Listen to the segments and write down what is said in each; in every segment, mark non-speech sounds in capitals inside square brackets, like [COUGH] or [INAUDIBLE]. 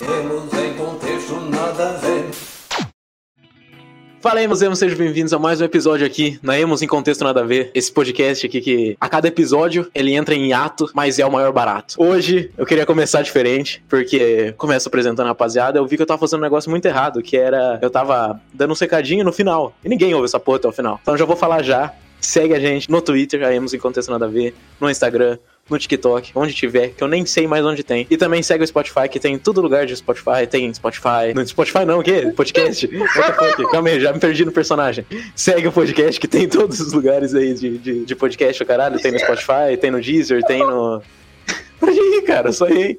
Temos em contexto nada a ver. Fala aí, emos, sejam bem-vindos a mais um episódio aqui na Emos em Contexto Nada a Ver. Esse podcast aqui que a cada episódio ele entra em ato, mas é o maior barato. Hoje eu queria começar diferente, porque começo apresentando a rapaziada, eu vi que eu tava fazendo um negócio muito errado, que era eu tava dando um secadinho no final. E ninguém ouve essa porra até o final. Então já vou falar já. Segue a gente no Twitter, Emos em Contexto Nada a Ver, no Instagram, no TikTok, onde tiver, que eu nem sei mais onde tem. E também segue o Spotify, que tem em todo lugar de Spotify. Tem Spotify. No Spotify não, o quê? Podcast. [LAUGHS] What the fuck? Calma aí, já me perdi no personagem. Segue o podcast, que tem em todos os lugares aí de, de, de podcast, o caralho. Tem no Spotify, tem no Deezer, tem no. Pode ir, cara, só aí.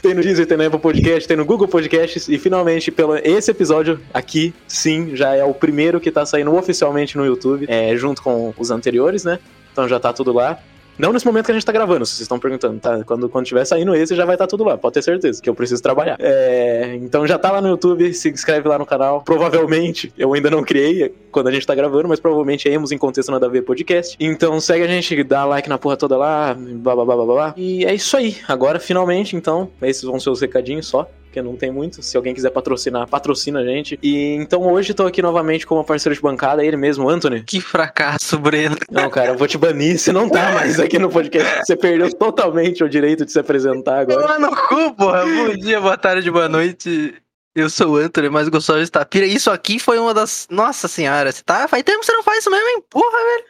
tem no Deezer, tem no Apple Podcast, tem no Google Podcasts e finalmente, pelo esse episódio aqui, sim, já é o primeiro que tá saindo oficialmente no YouTube, é, junto com os anteriores, né? Então já tá tudo lá. Não nesse momento que a gente tá gravando, se vocês estão perguntando, tá? Quando, quando tiver saindo esse, já vai estar tá tudo lá, pode ter certeza, que eu preciso trabalhar. É, então já tá lá no YouTube, se inscreve lá no canal. Provavelmente, eu ainda não criei quando a gente tá gravando, mas provavelmente é Emos em Contexto Nada a Ver podcast. Então segue a gente, dá like na porra toda lá, blá blá blá blá blá. E é isso aí. Agora, finalmente, então, esses vão ser os recadinhos só porque não tem muito. Se alguém quiser patrocinar, patrocina a gente. E então hoje tô aqui novamente como parceiro de bancada, ele mesmo, Anthony. Que fracasso, Breno. Não, cara, eu vou te banir, você não tá mais aqui no podcast. Você perdeu totalmente o direito de se apresentar agora. Toma no cu, porra. Bom dia, boa tarde, boa noite. Eu sou o Anthony, mais gostoso de Tapira. Isso aqui foi uma das. Nossa senhora, você tá. Faz tempo que você não faz isso mesmo, hein? Porra, velho.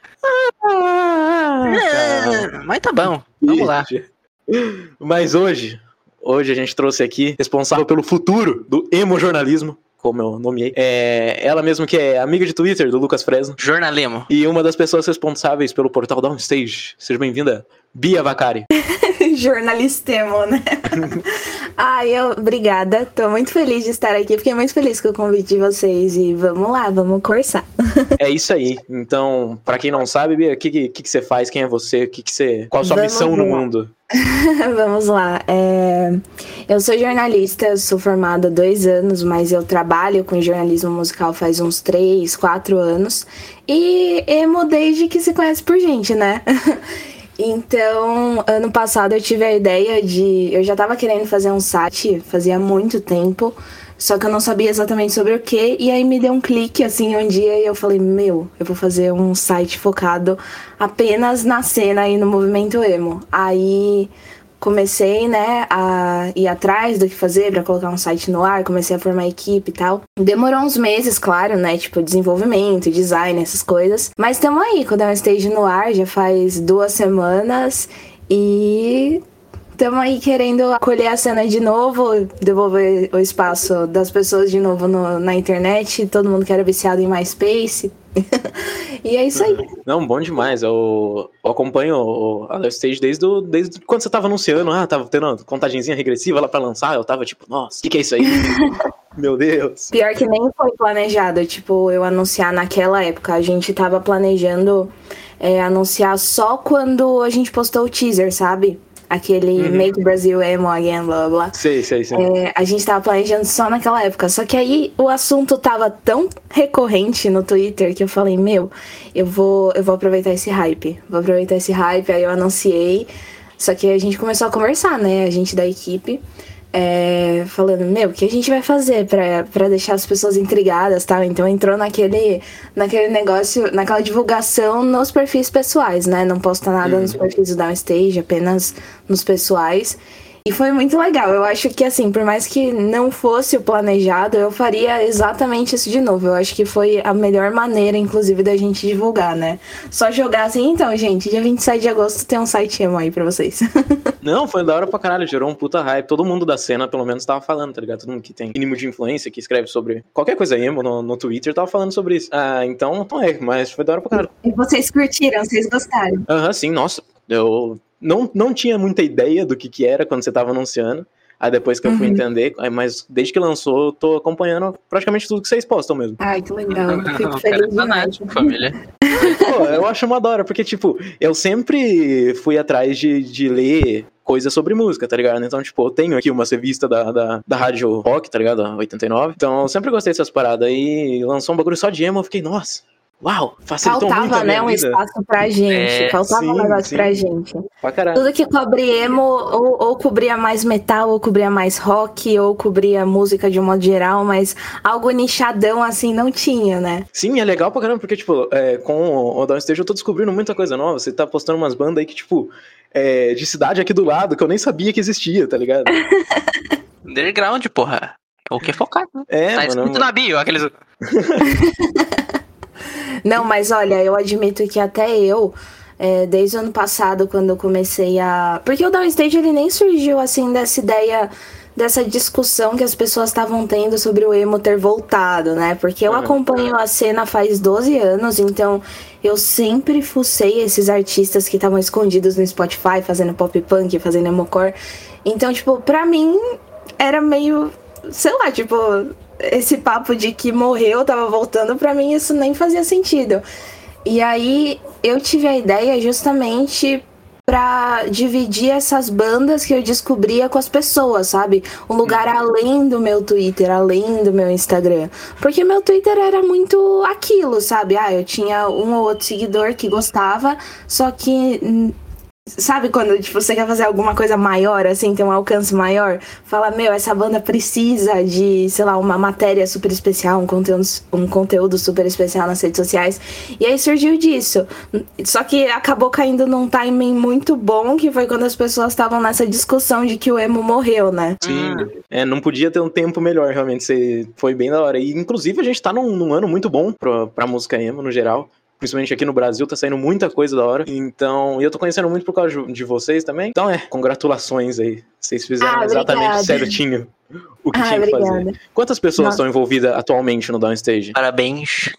Ah, é, mas tá bom. Vamos lá. Mas hoje, Hoje a gente trouxe aqui responsável pelo futuro do emo-jornalismo, como eu nomeei. É ela mesmo que é amiga de Twitter do Lucas Fresno. Jornalemo. E uma das pessoas responsáveis pelo portal Downstage. Seja bem-vinda, Bia Vacari. [LAUGHS] Jornalistemo, né? [LAUGHS] Ai, eu, obrigada. Tô muito feliz de estar aqui. Fiquei muito feliz com o convite de vocês. E vamos lá, vamos cursar. [LAUGHS] é isso aí. Então, para quem não sabe, Bia, o que, que, que, você faz? Quem é você? Que que você, qual a sua vamos missão lá. no mundo? Vamos lá. É... Eu sou jornalista, sou formada há dois anos, mas eu trabalho com jornalismo musical faz uns três, quatro anos. E emo desde que se conhece por gente, né? [LAUGHS] Então, ano passado eu tive a ideia de. Eu já tava querendo fazer um site, fazia muito tempo, só que eu não sabia exatamente sobre o que, e aí me deu um clique assim um dia e eu falei: Meu, eu vou fazer um site focado apenas na cena e no movimento emo. Aí comecei, né, a ir atrás do que fazer para colocar um site no ar, comecei a formar equipe e tal. Demorou uns meses, claro, né, tipo desenvolvimento, design, essas coisas. Mas estamos aí com o Downstage no ar, já faz duas semanas e estamos aí querendo acolher a cena de novo, devolver o espaço das pessoas de novo no, na internet. Todo mundo que era viciado em MySpace, [LAUGHS] e é isso aí. Não, bom demais. Eu, eu acompanho o a Stage desde, do, desde quando você tava anunciando, ah, tava tendo uma contagenzinha regressiva lá pra lançar, eu tava tipo, nossa, o que, que é isso aí? [LAUGHS] Meu Deus. Pior que nem foi planejado, tipo, eu anunciar naquela época. A gente tava planejando é, anunciar só quando a gente postou o teaser, sabe? Aquele uhum. Make Brazil Emo Again, blá blá blá. Sei, sei, sei. É, a gente tava planejando só naquela época. Só que aí o assunto tava tão recorrente no Twitter que eu falei, meu, eu vou, eu vou aproveitar esse hype. Vou aproveitar esse hype, aí eu anunciei. Só que a gente começou a conversar, né? A gente da equipe é, falando, meu, o que a gente vai fazer para deixar as pessoas intrigadas, tal? Então entrou naquele, naquele negócio, naquela divulgação nos perfis pessoais, né? Não posta nada uhum. nos perfis do Downstage, apenas nos pessoais. E foi muito legal. Eu acho que, assim, por mais que não fosse o planejado, eu faria exatamente isso de novo. Eu acho que foi a melhor maneira, inclusive, da gente divulgar, né? Só jogar assim, então, gente, dia 27 de agosto tem um site emo aí pra vocês. [LAUGHS] não, foi da hora pra caralho, gerou um puta hype. Todo mundo da cena, pelo menos, tava falando, tá ligado? Todo mundo que tem mínimo de influência, que escreve sobre qualquer coisa emo no, no Twitter, tava falando sobre isso. Ah, então, então é, mas foi da hora pra caralho. E vocês curtiram, vocês gostaram? Aham, uhum, sim, nossa. Eu não, não tinha muita ideia do que, que era quando você estava anunciando. Aí depois que eu fui uhum. entender, mas desde que lançou, eu tô acompanhando praticamente tudo que vocês postam mesmo. Ai, que legal. Fico feliz demais. família. [LAUGHS] Pô, eu acho uma dora, porque, tipo, eu sempre fui atrás de, de ler coisas sobre música, tá ligado? Então, tipo, eu tenho aqui uma revista da, da, da Rádio Rock, tá ligado? 89. Então, eu sempre gostei dessas paradas. E lançou um bagulho só de emo, eu fiquei, nossa, uau, facilitou muito Faltava, a minha né, um espaço pra gente. É, Faltava sim, um negócio sim. pra gente. Pra caralho. Tudo que cobre emo, ou, ou cobria mais metal, ou cobria mais rock, ou cobria música de um modo geral, mas algo nichadão assim não tinha, né? Sim, é legal pra caramba, porque, tipo, é, com o Downstage eu tô descobrindo muita coisa nova. Você tá postando umas bandas aí que, tipo, é, de cidade aqui do lado, que eu nem sabia que existia, tá ligado? [LAUGHS] Underground, porra. O que é focado, né? É, tá escrito mano. na bio, aqueles. [LAUGHS] Não, mas olha, eu admito que até eu, é, desde o ano passado, quando eu comecei a. Porque o Downstage ele nem surgiu assim dessa ideia. Dessa discussão que as pessoas estavam tendo sobre o emo ter voltado, né? Porque eu Uhum. acompanho a cena faz 12 anos, então eu sempre fucei esses artistas que estavam escondidos no Spotify, fazendo pop punk, fazendo emocore. Então, tipo, pra mim era meio. Sei lá, tipo, esse papo de que morreu, tava voltando, pra mim isso nem fazia sentido. E aí eu tive a ideia justamente pra dividir essas bandas que eu descobria com as pessoas, sabe? Um lugar além do meu Twitter, além do meu Instagram. Porque meu Twitter era muito aquilo, sabe? Ah, eu tinha um ou outro seguidor que gostava, só que Sabe quando tipo, você quer fazer alguma coisa maior, assim, ter um alcance maior? Fala, meu, essa banda precisa de, sei lá, uma matéria super especial, um conteúdo, um conteúdo super especial nas redes sociais. E aí surgiu disso. Só que acabou caindo num timing muito bom, que foi quando as pessoas estavam nessa discussão de que o emo morreu, né? Sim. É, não podia ter um tempo melhor, realmente. Você foi bem da hora. E, inclusive, a gente tá num, num ano muito bom pra, pra música emo, no geral. Principalmente aqui no Brasil, tá saindo muita coisa da hora. Então, e eu tô conhecendo muito por causa de vocês também. Então, é, congratulações aí. Vocês fizeram Ah, exatamente obrigada. certinho o que Ah, tinha que fazer. obrigada. Quantas pessoas Nossa. estão envolvidas atualmente no Downstage? Parabéns.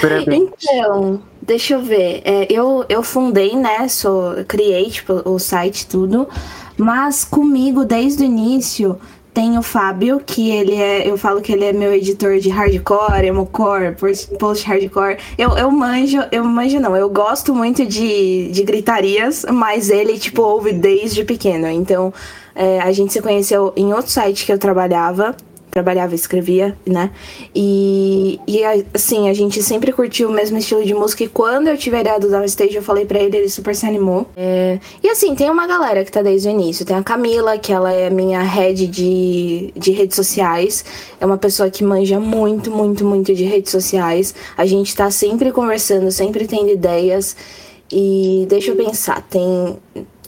Parabéns. Então, deixa eu ver. É, eu, eu fundei, né? Sou, criei tipo, o site tudo. Mas comigo, desde o início, tem o Fábio, que ele é. Eu falo que ele é meu editor de hardcore, emocore, post- post-hardcore. Eu, eu manjo, eu manjo não, eu gosto muito de, de gritarias, mas ele, tipo, ouve desde pequeno. Então, é, a gente se conheceu em outro site que eu trabalhava trabalhava, escrevia, né? E, e assim, a gente sempre curtiu o mesmo estilo de música. E quando eu tive a ideia do Downstage, eu falei pra ele, ele super se animou. É, e assim, tem uma galera que tá desde o início. Tem a Camila, que ela é minha head de, de redes sociais. É uma pessoa que manja muito, muito, muito de redes sociais. A gente tá sempre conversando, sempre tendo ideias. E deixa eu pensar, tem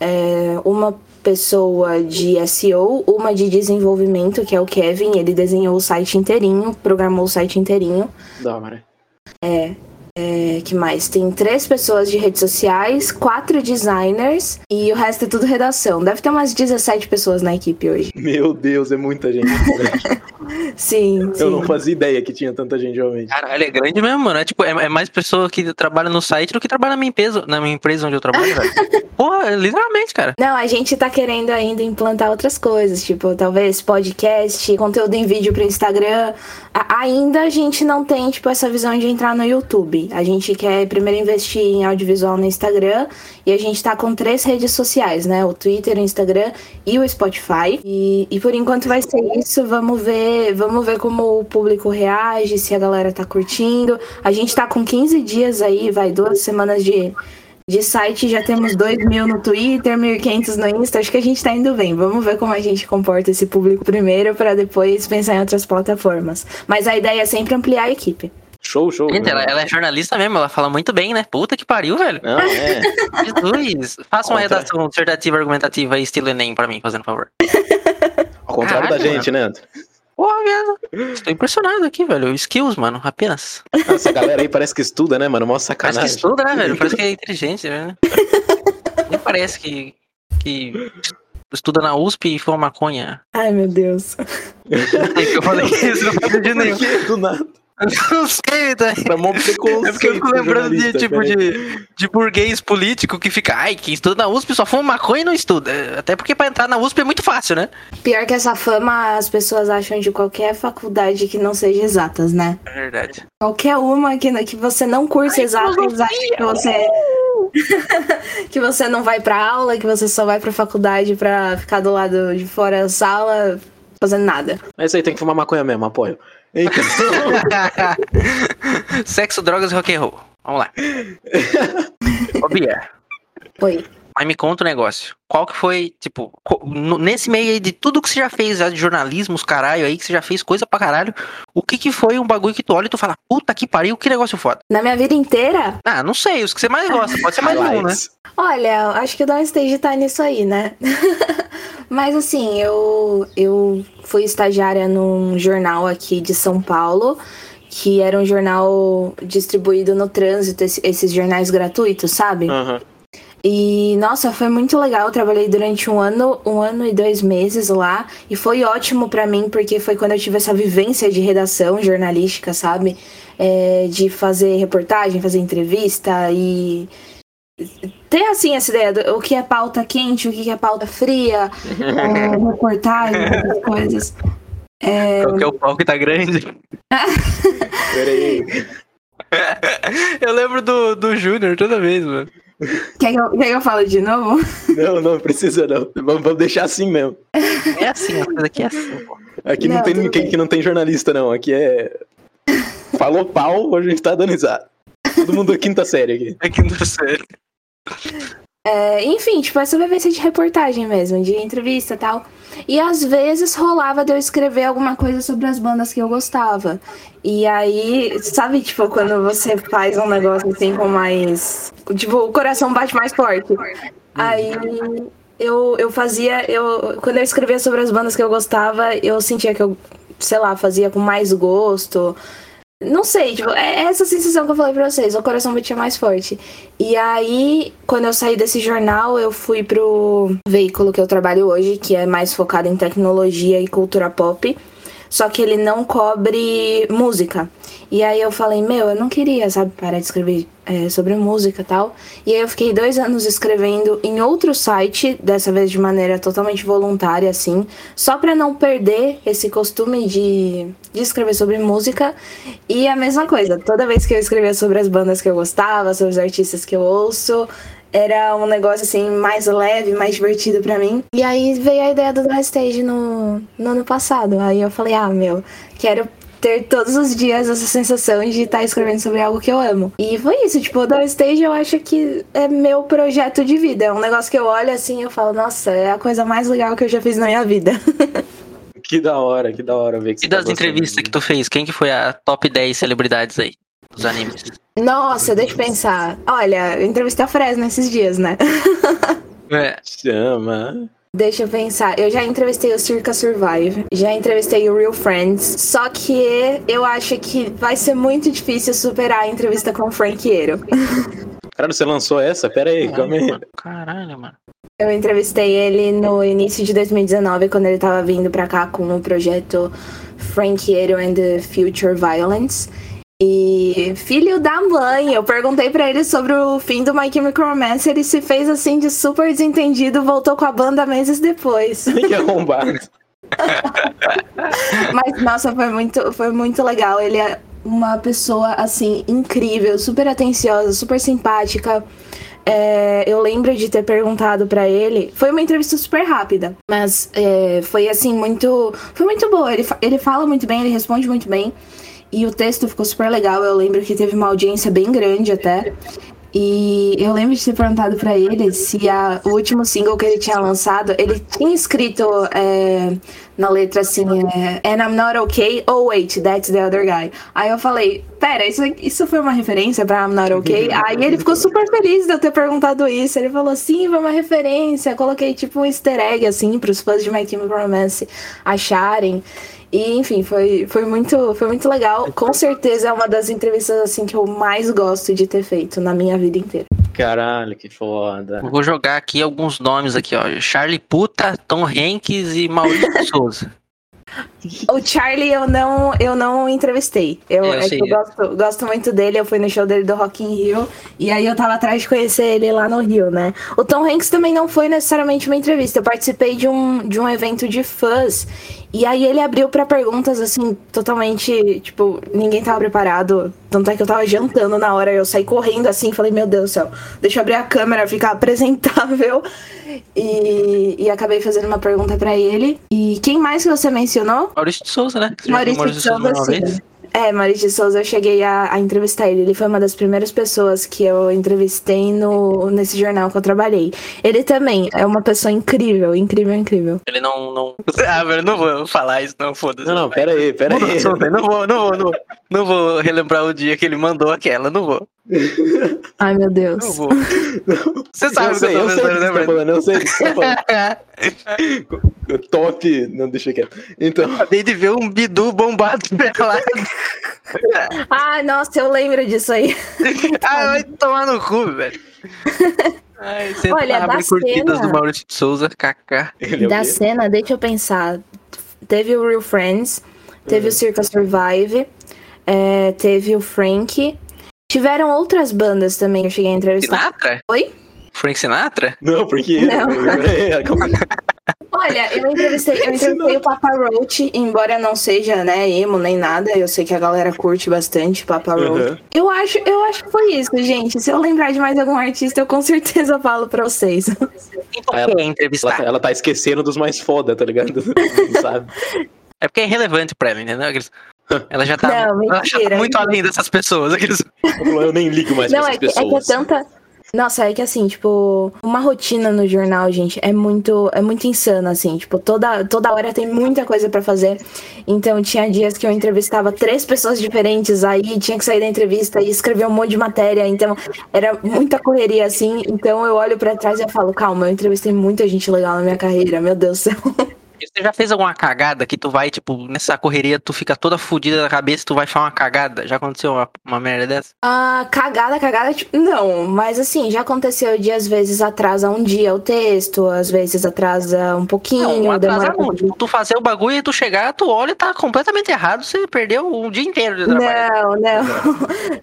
é, uma pessoa de SEO, uma de desenvolvimento, que é o Kevin, ele desenhou o site inteirinho, programou o site inteirinho. Da hora. É, que mais? Tem três pessoas de redes sociais, quatro designers e o resto é tudo redação. Deve ter umas 17 pessoas na equipe hoje. [LAUGHS] Meu Deus, é muita gente. Sim, sim. eu não fazia ideia que tinha tanta gente realmente. Caralho, é grande mesmo, mano. É, tipo, é, é mais pessoa que trabalha no site do que trabalha na minha empresa, na minha empresa onde eu trabalho, velho. [LAUGHS] Porra, é literalmente, cara. Não, a gente tá querendo ainda implantar outras coisas, tipo, talvez podcast, conteúdo em vídeo pro Instagram. A- ainda a gente não tem, tipo, essa visão de entrar no YouTube. A gente quer primeiro investir em audiovisual no Instagram e a gente tá com três redes sociais, né? O Twitter, o Instagram e o Spotify. E, e por enquanto vai ser isso. Vamos ver, vamos ver como o público reage, se a galera tá curtindo. A gente tá com 15 dias aí, vai, duas semanas de, de site, já temos 2 mil no Twitter, 1.500 no Insta. Acho que a gente tá indo bem. Vamos ver como a gente comporta esse público primeiro, para depois pensar em outras plataformas. Mas a ideia é sempre ampliar a equipe. Show, show. Gente, ela, ela é jornalista mesmo, ela fala muito bem, né? Puta que pariu, velho. Não, é. [LAUGHS] Jesus. Faça uma Contra- redação dissertativa argumentativa aí, estilo Enem pra mim, fazendo favor. [LAUGHS] Ao contrário da gente, né? André? Porra, viado. Estou impressionado aqui, velho. Skills, mano, apenas. Essa galera aí parece que estuda, né, mano? Mó Parece que sacanagem. estuda, né, velho? Parece que é inteligente, né? Nem parece que, que estuda na USP e fuma maconha. Ai, meu Deus. Eu falei isso não faz sentido nenhum. Do nada. Não sei, tá? Tá mó. É porque eu fico lembrando de, jornalista, tipo, peraí. de, de burguês político que fica, ai, quem estuda na USP só fuma maconha e não estuda. Até porque pra entrar na USP é muito fácil, né? Pior que essa fama as pessoas acham de qualquer faculdade que não seja exatas, né? É verdade. Qualquer uma que, que você não curse Ai, exatas, acha que você. [LAUGHS] que você não vai pra aula, que você só vai pra faculdade pra ficar do lado de fora da sala fazendo nada. Mas isso aí tem que fumar maconha mesmo, apoio. Então, [LAUGHS] Sexo, drogas e rock and roll. Vamos lá. [LAUGHS] Ô, Bia, Oi. Mas me conta um negócio. Qual que foi, tipo, nesse meio aí de tudo que você já fez, já de jornalismo, os caralho aí, que você já fez coisa pra caralho, o que que foi um bagulho que tu olha e tu fala, puta que pariu, que negócio foda? Na minha vida inteira, Ah, não sei, os que você mais gosta, pode ser mais um, né? Olha, acho que o Downstage tá nisso aí, né? [LAUGHS] Mas assim, eu, eu fui estagiária num jornal aqui de São Paulo, que era um jornal distribuído no trânsito, esse- esses jornais gratuitos, sabe? Aham. E nossa, foi muito legal. Eu trabalhei durante um ano, um ano e dois meses lá. E foi ótimo pra mim, porque foi quando eu tive essa vivência de redação jornalística, sabe? É, de fazer reportagem, fazer entrevista e ter assim essa ideia do o que é pauta quente, o que é pauta fria, [LAUGHS] é, reportagem, essas coisas. Qual que é o pau que tá grande? Peraí. [LAUGHS] [LAUGHS] Eu lembro do, do Júnior toda vez, mano. Quer que, eu, quer que eu fale de novo? Não, não precisa não. Vamos, vamos deixar assim mesmo. É assim, a coisa aqui é assim, pô. Aqui não, Não, tem ninguém bem. que não tem jornalista, não. Aqui é. Falou pau, a gente tá dando risada. Todo mundo da quinta série aqui. É que não sério. É, enfim, tipo, essa vivência de reportagem mesmo, de entrevista e tal. E às vezes rolava de eu escrever alguma coisa sobre as bandas que eu gostava. E aí, sabe, tipo, quando você faz um negócio assim com mais. Tipo, o coração bate mais forte. Aí eu, eu fazia. Eu, quando eu escrevia sobre as bandas que eu gostava, eu sentia que eu, sei lá, fazia com mais gosto. Não sei, tipo, é essa sensação que eu falei pra vocês, o coração batia mais forte. E aí, quando eu saí desse jornal, eu fui pro veículo que eu trabalho hoje, que é mais focado em tecnologia e cultura pop. Só que ele não cobre música. E aí eu falei, meu, eu não queria, sabe, parar de escrever é, sobre música e tal. E aí eu fiquei dois anos escrevendo em outro site, dessa vez de maneira totalmente voluntária, assim, só pra não perder esse costume de, de escrever sobre música. E a mesma coisa, toda vez que eu escrevia sobre as bandas que eu gostava, sobre os artistas que eu ouço, era um negócio assim mais leve, mais divertido pra mim. E aí veio a ideia do Dry Stage no, no ano passado. Aí eu falei, ah, meu, quero ter todos os dias essa sensação de estar escrevendo sobre algo que eu amo. E foi isso, tipo, o Dry Stage eu acho que é meu projeto de vida. É um negócio que eu olho assim e eu falo, nossa, é a coisa mais legal que eu já fiz na minha vida. [LAUGHS] Que da hora, que da hora ver que você E tá das gostando. entrevistas que tu fez, quem que foi a top 10 celebridades aí? Dos animes. Nossa, deixa eu pensar. Olha, eu entrevistei a Fresno esses dias, né? [LAUGHS] É. Chama. Deixa eu pensar. Eu já entrevistei o Circa Survive, já entrevistei o Real Friends, só que eu acho que vai ser muito difícil superar a entrevista com o Franqueiro. [LAUGHS] Cara, você lançou essa? Pera aí, calma aí. mano. Caralho, mano. Eu entrevistei ele no início de 2019, quando ele tava vindo pra cá com o projeto Franqueiro and the Future Violence. E filho da mãe, eu perguntei pra ele sobre o fim do My Chemical Romance, ele se fez assim de super desentendido, voltou com a banda meses depois. [LAUGHS] que arrombado. [LAUGHS] Mas, nossa, foi muito, foi muito legal. Ele é uma pessoa, assim, incrível, super atenciosa, super simpática. É, eu lembro de ter perguntado pra ele. Foi uma entrevista super rápida, mas é, foi assim muito, foi muito boa. Ele, ele fala muito bem, ele responde muito bem e o texto ficou super legal. Eu lembro que teve uma audiência bem grande até. E eu lembro de ter perguntado pra ele se a- o último single que ele tinha lançado, ele tinha escrito é, na letra assim, é, And I'm not okay, oh wait, that's the other guy. Aí eu falei, pera, isso, isso foi uma referência pra I'm not okay? Aí ele ficou super feliz de eu ter perguntado isso. Ele falou, sim, foi uma referência. Coloquei tipo um easter egg, assim, pros fãs de My Chemical Romance acharem. E, enfim, foi, foi, muito, foi muito legal. Com certeza é uma das entrevistas assim que eu mais gosto de ter feito na minha vida inteira. Caralho, que foda. Eu Vou jogar aqui alguns nomes aqui, ó. Charlie Puta, Tom Hanks e Maurício [LAUGHS] Souza. O Charlie eu não, eu não entrevistei. Eu, Eu é sei. que eu gosto, gosto muito dele, eu fui no show dele do Rock in Rio. E aí eu tava atrás de conhecer ele lá no Rio, né? O Tom Hanks também não foi necessariamente uma entrevista. Eu participei de um, de um evento de fãs. E aí ele abriu pra perguntas, assim, totalmente, tipo, ninguém tava preparado. Tanto é que eu tava jantando na hora, eu saí correndo assim, falei, meu Deus do céu, deixa eu abrir a câmera, ficar apresentável. E, e acabei fazendo uma pergunta pra ele. E quem mais que você mencionou? Maurício de Souza, né? Você Maurício Maurício de Souza, uma sim. É, Maurício de Souza, eu cheguei a, a entrevistar ele. Ele foi uma das primeiras pessoas que eu entrevistei no, nesse jornal que eu trabalhei. Ele também é uma pessoa incrível, incrível, incrível. Ele não. não... [LAUGHS] Ah, velho, não vou falar isso, não, foda-se. Não, não, pera aí, pera aí. aí, Não vou, não vou, não vou. Não vou relembrar o dia que ele mandou aquela, não vou. Ai, meu Deus. vou. Você sabe eu o sei, eu eu tô sei o que né, tá Breno? falando, eu sei o que você tá falando. [LAUGHS] Top. Não, deixa quieto. Então, Acabei de ver um bidu bombado [LAUGHS] pelado. Ah, nossa, eu lembro disso aí. [LAUGHS] ah, vai tomar no cu, velho. Ai, senta Olha, da cena- do Maurício de Souza, ele é da cena, deixa eu pensar. Teve o Real Friends, teve o Circa Survive, é, teve o Frank. Tiveram outras bandas também que eu cheguei a entrevistar. Sinatra? Oi? Frank Sinatra? Não, porque. Não. [LAUGHS] É, calma aí. Olha, eu entrevistei, eu entrevistei o Papa Roach, embora não seja, né, emo nem nada, eu sei que a galera curte bastante Papa Roach. Uhum. Eu acho, eu acho que foi isso, gente. Se eu lembrar de mais algum artista, eu com certeza falo pra vocês. Ela- é Ela, tá- ela tá esquecendo dos mais foda, tá ligado? [LAUGHS] Não sabe? É porque é irrelevante pra ela, entendeu? Ela já tá, Não, ela já tá mentira. muito além dessas pessoas. Aqueles... Eu nem ligo mais Não, pra é essas que, é que é pessoas. tanta. Nossa, é que assim, tipo, uma rotina no jornal, gente, é muito, é muito insana, assim, tipo, toda, toda hora tem muita coisa pra fazer. Então, tinha dias que eu entrevistava três pessoas diferentes, aí tinha que sair da entrevista e escrever um monte de matéria, então era muita correria, assim. Então, eu olho pra trás e eu falo, calma, eu entrevistei muita gente legal na minha carreira, meu Deus do céu. [LAUGHS] Você já fez alguma cagada que tu vai, tipo, nessa correria, tu fica toda fodida da cabeça, tu vai falar uma cagada? Já aconteceu uma, uma merda dessa? Ah, cagada, cagada, tipo, não, mas assim, já aconteceu de às vezes atrasa um dia o texto, às vezes atrasa um pouquinho, Não, demora atrasar não. Tipo, tu fazer o bagulho e tu chegar, tu olha e tá completamente errado, você perdeu um dia inteiro de trabalho. Não, não.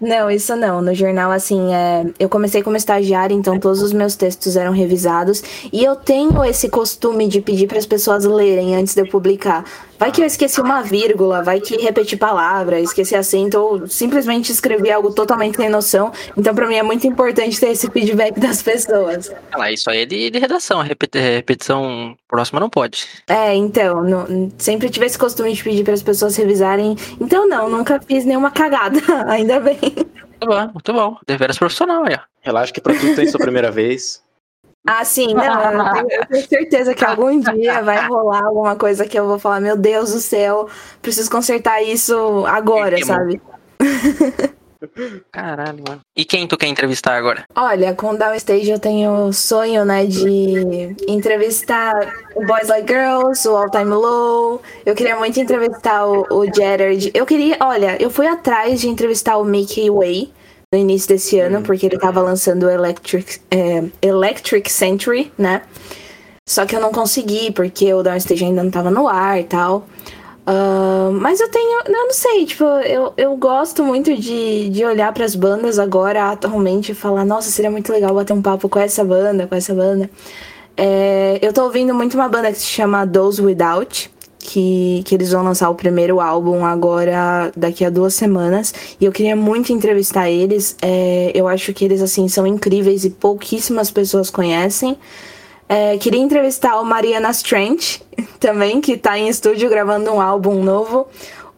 [LAUGHS] Não, isso não. No jornal, assim, é... eu comecei como estagiária, então todos os meus textos eram revisados. E eu tenho esse costume de pedir para as pessoas lerem antes de eu publicar. Vai que eu esqueci uma vírgula, vai que repeti palavra, esqueci acento, ou simplesmente escrevi algo totalmente sem noção. Então, para mim, é muito importante ter esse feedback das pessoas. Ah, isso aí é de, de redação, a repeti- repetição próxima não pode. É, então, não- sempre tive esse costume de pedir para as pessoas revisarem. Então, não, nunca fiz nenhuma cagada, [LAUGHS] ainda bem. Muito bom, muito bom. Deveras profissional ó. Relaxa que pra tudo tem sua primeira vez. Ah, sim, não, eu tenho, eu tenho certeza que algum dia vai rolar alguma coisa que eu vou falar, meu Deus do céu, preciso consertar isso agora, Queimou. sabe? Caralho, mano. E quem tu quer entrevistar agora? Olha, com o Downstage eu tenho o sonho, né, de entrevistar o Boys Like Girls, o All Time Low. Eu queria muito entrevistar o, o Jared. Eu queria, olha, eu fui atrás de entrevistar o Mickey Way no início desse ano, porque ele tava lançando o Electric, é, Electric Century, né? Só que eu não consegui, porque o Downstage ainda não tava no ar e tal. Ah, mas eu tenho, eu não sei, tipo, eu, eu gosto muito de, de olhar pras bandas agora, atualmente, e falar, nossa, seria muito legal bater um papo com essa banda, com essa banda. É, eu tô ouvindo muito uma banda que se chama Those Without, que, que eles vão lançar o primeiro álbum agora, daqui a duas semanas, e eu queria muito entrevistar eles. É, eu acho que eles, assim, são incríveis e pouquíssimas pessoas conhecem. É, queria entrevistar o Mariana Strange, [LAUGHS] também, que tá em estúdio gravando um álbum novo.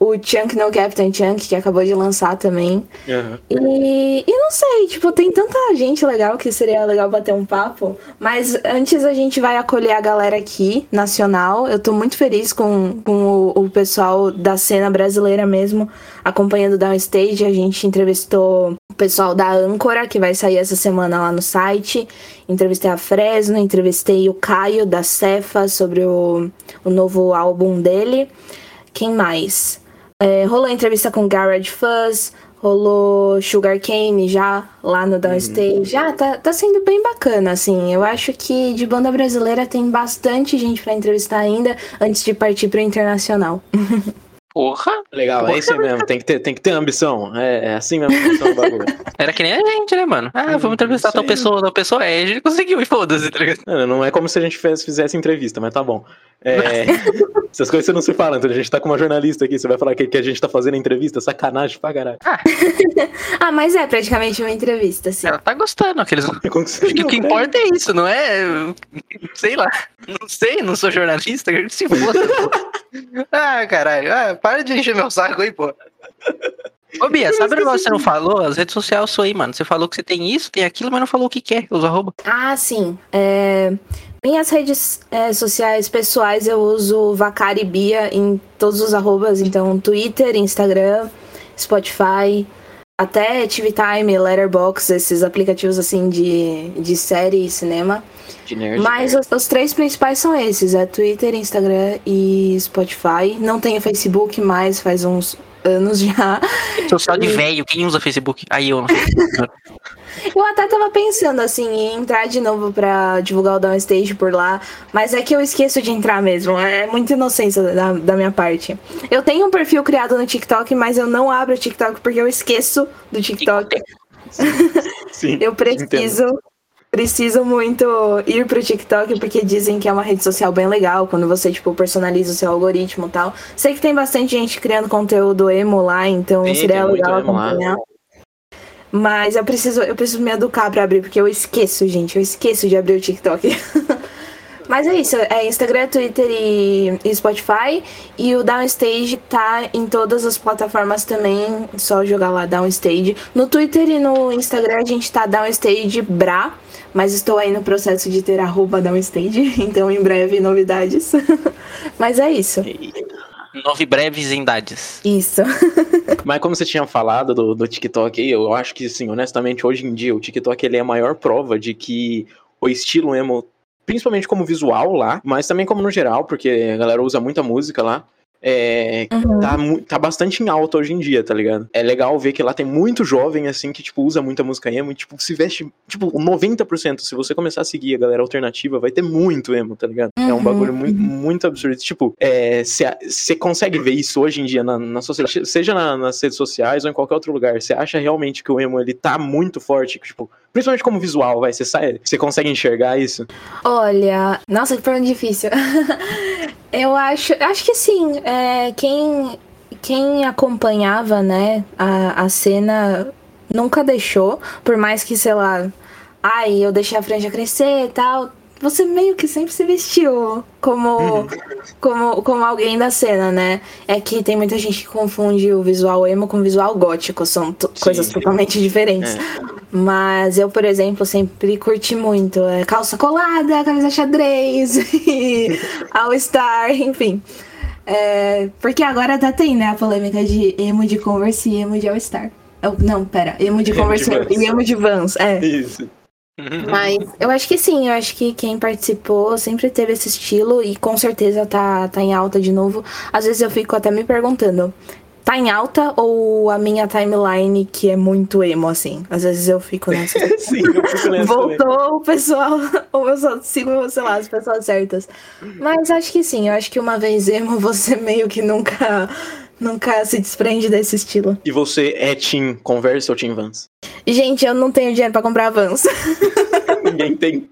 O Chunk No Captain Chunk, que acabou de lançar também. Uhum. E, e não sei, tipo, tem tanta gente legal que seria legal bater um papo. Mas antes a gente vai acolher a galera aqui, nacional. Eu tô muito feliz com, com o, o pessoal da cena brasileira mesmo, acompanhando o Downstage. A gente entrevistou o pessoal da Âncora, que vai sair essa semana lá no site. Entrevistei a Fresno, entrevistei o Caio da Cefa sobre o, o novo álbum dele. Quem mais? É, rolou entrevista com Garage Fuzz, rolou Sugar Cane já lá no Downstage. Já tá, tá sendo bem bacana, assim. Eu acho que de banda brasileira tem bastante gente pra entrevistar ainda antes de partir pro internacional. [LAUGHS] Porra! Legal, é isso aí mesmo. Tem que ter, tem que ter ambição. É, é assim mesmo que funciona o bagulho. [LAUGHS] Era que nem a gente, né, mano? Ah, vamos entrevistar Isso tal pessoa, tal pessoa. É, a gente conseguiu e foda-se, tá? Não, não é como se a gente fez- fizesse entrevista, mas tá bom. É, [LAUGHS] essas coisas você não se fala, então a gente tá com uma jornalista aqui, você vai falar que, que a gente tá fazendo entrevista, sacanagem pra caralho. ah, [LAUGHS] mas é praticamente uma entrevista, assim. Ela tá gostando, aqueles. [LAUGHS] Acho que o que importa é isso, não é. Sei lá. Não sei, não sou jornalista, se foda. pô. [LAUGHS] ah, caralho. Ah, para de encher meu saco aí, pô. Ô, Bia, sabe o negócio que você não falou? As redes sociais sua aí, mano. Você falou que você tem isso, tem aquilo, mas não falou o que quer. Usa arroba. Ah, sim. É, Minhas redes é, sociais pessoais eu uso Vacari Bia em todos os arrobas, então Twitter, Instagram, Spotify, até TV Time, Letterboxd, esses aplicativos assim de, de série e cinema. De nerd. Mas os, os três principais são esses, é Twitter, Instagram e Spotify. Não tenho Facebook mais, faz uns anos já. Social de velho, quem usa Facebook? Aí eu não sei. Eu até tava pensando assim em entrar de novo pra divulgar o Downstage por lá, mas é que eu esqueço de entrar mesmo. É muita inocência da, da minha parte. Eu tenho um perfil criado no TikTok, mas eu não abro o TikTok porque eu esqueço do TikTok. Sim, [LAUGHS] Eu preciso, preciso muito ir pro TikTok porque dizem que é uma rede social bem legal quando você tipo personaliza o seu algoritmo e tal. Sei que tem bastante gente criando conteúdo emo lá, então Tem, seria legal lá. acompanhar. Mas eu preciso, eu preciso me educar pra abrir porque eu esqueço, gente, eu esqueço de abrir o TikTok. [LAUGHS] Mas é isso, é Instagram, Twitter e, e Spotify. E o Downstage tá em todas as plataformas também. Só jogar lá Downstage. No Twitter e no Instagram a gente tá Downstage Bra. Mas estou aí no processo de ter arroba Downstage. [LAUGHS] Então em breve novidades. [LAUGHS] mas é isso. Nove breves indades. Isso. [LAUGHS] Mas como você tinha falado do, do TikTok aí, eu acho que, assim, honestamente, hoje em dia, o TikTok ele é a maior prova de que o estilo emo, principalmente como visual lá, mas também como no geral, porque a galera usa muita música lá, é, Uhum. tá, tá bastante em alta hoje em dia, tá ligado? É legal ver que lá tem muito jovem, assim, que, tipo, usa muita música emo e, tipo, se veste, tipo, 90%, se você começar a seguir a galera alternativa, vai ter muito emo, tá ligado? É um Uhum, bagulho muito, muito absurdo. Tipo, você consegue ver isso hoje em dia na, na sociedade, seja na- nas redes sociais ou em qualquer outro lugar. Você acha realmente que o emo, ele tá muito forte, tipo, principalmente como visual, vai, você sai, você consegue enxergar isso? Olha, nossa, que pergunta difícil. [LAUGHS] eu acho, acho que sim. É, quem, quem acompanhava, né, a, a cena nunca deixou, por mais que, sei lá, ai, eu deixei a franja crescer e tal. Você meio que sempre se vestiu como, como, como alguém da cena, né? É que tem muita gente que confunde o visual emo com o visual gótico, são Sim. coisas totalmente diferentes. Mas eu, por exemplo, sempre curti muito é, calça colada, camisa xadrez, [LAUGHS] e All Star, enfim. É, porque agora tá tem, né, a polêmica de emo de Converse e emo de All Star. Eu- Não, pera, emo de Emo de Converse e emo de Vans, é. Isso. Mas eu acho que sim, eu acho que quem participou sempre teve esse estilo e com certeza tá, tá em alta de novo. Às vezes eu fico até me perguntando, tá em alta ou a minha timeline que é muito emo, assim? Às vezes eu fico nessa. [LAUGHS] Sim, eu fico nessa também. Voltou o pessoal, ou eu só sigo, sei lá, as pessoas certas. Mas acho que sim, eu acho que uma vez emo [LAUGHS] você meio que nunca, nunca se desprende desse estilo. E você é Team Converse ou Team Vans? Gente, eu não tenho dinheiro pra comprar Vans. [LAUGHS] Ninguém tem.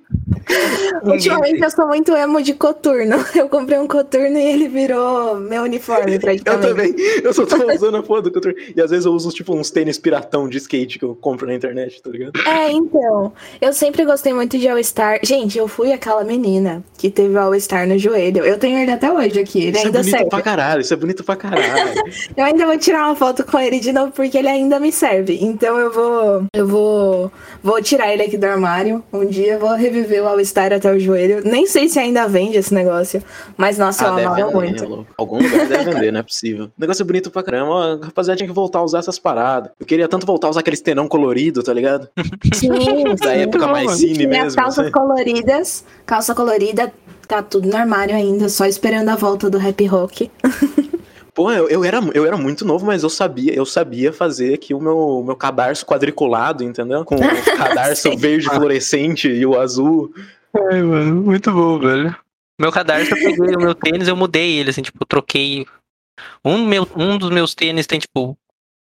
Ultimamente eu sou muito emo de coturno. [LAUGHS] Eu comprei um coturno e ele virou meu uniforme [LAUGHS] Eu praticamente. também. Eu só tô usando a porra do coturno. E às vezes eu uso, tipo, uns tênis piratão de skate que eu compro na internet, tá ligado? É, então. Eu sempre gostei muito de All-Star. Gente, eu fui aquela menina que teve All-Star no joelho. Eu tenho ele até hoje aqui. Ele Isso é ainda bonito serve. pra caralho, isso é bonito pra caralho. [LAUGHS] Eu ainda vou tirar uma foto com ele de novo porque ele ainda me serve. Então eu vou. Eu vou. Vou tirar ele aqui do armário. Um dia eu vou reviver o All-Star até o joelho. Nem sei se ainda vende esse negócio. Mas nossa, eu deve amava vender, muito. louco. Algum lugar deve vender, não é possível. O negócio é bonito pra caramba. Rapaziada, tinha que voltar a usar essas paradas. Eu queria tanto voltar a usar aqueles tenão colorido, tá ligado? [LAUGHS] Sim, Da [LAUGHS] sim. época mais cine as mesmo. calças assim. coloridas. Calça colorida, tá tudo no armário ainda, só esperando a volta do rap rock. [LAUGHS] Pô, eu, eu, era, eu era muito novo, mas eu sabia, eu sabia fazer aqui o meu, meu cadarço quadriculado, entendeu? Com [LAUGHS] o cadarço verde fluorescente e o azul. Ai, mano, muito bom, velho. Meu cadarço, eu peguei o meu tênis, eu mudei ele, assim, tipo, eu troquei. Um, meu, um dos meus tênis tem, tipo,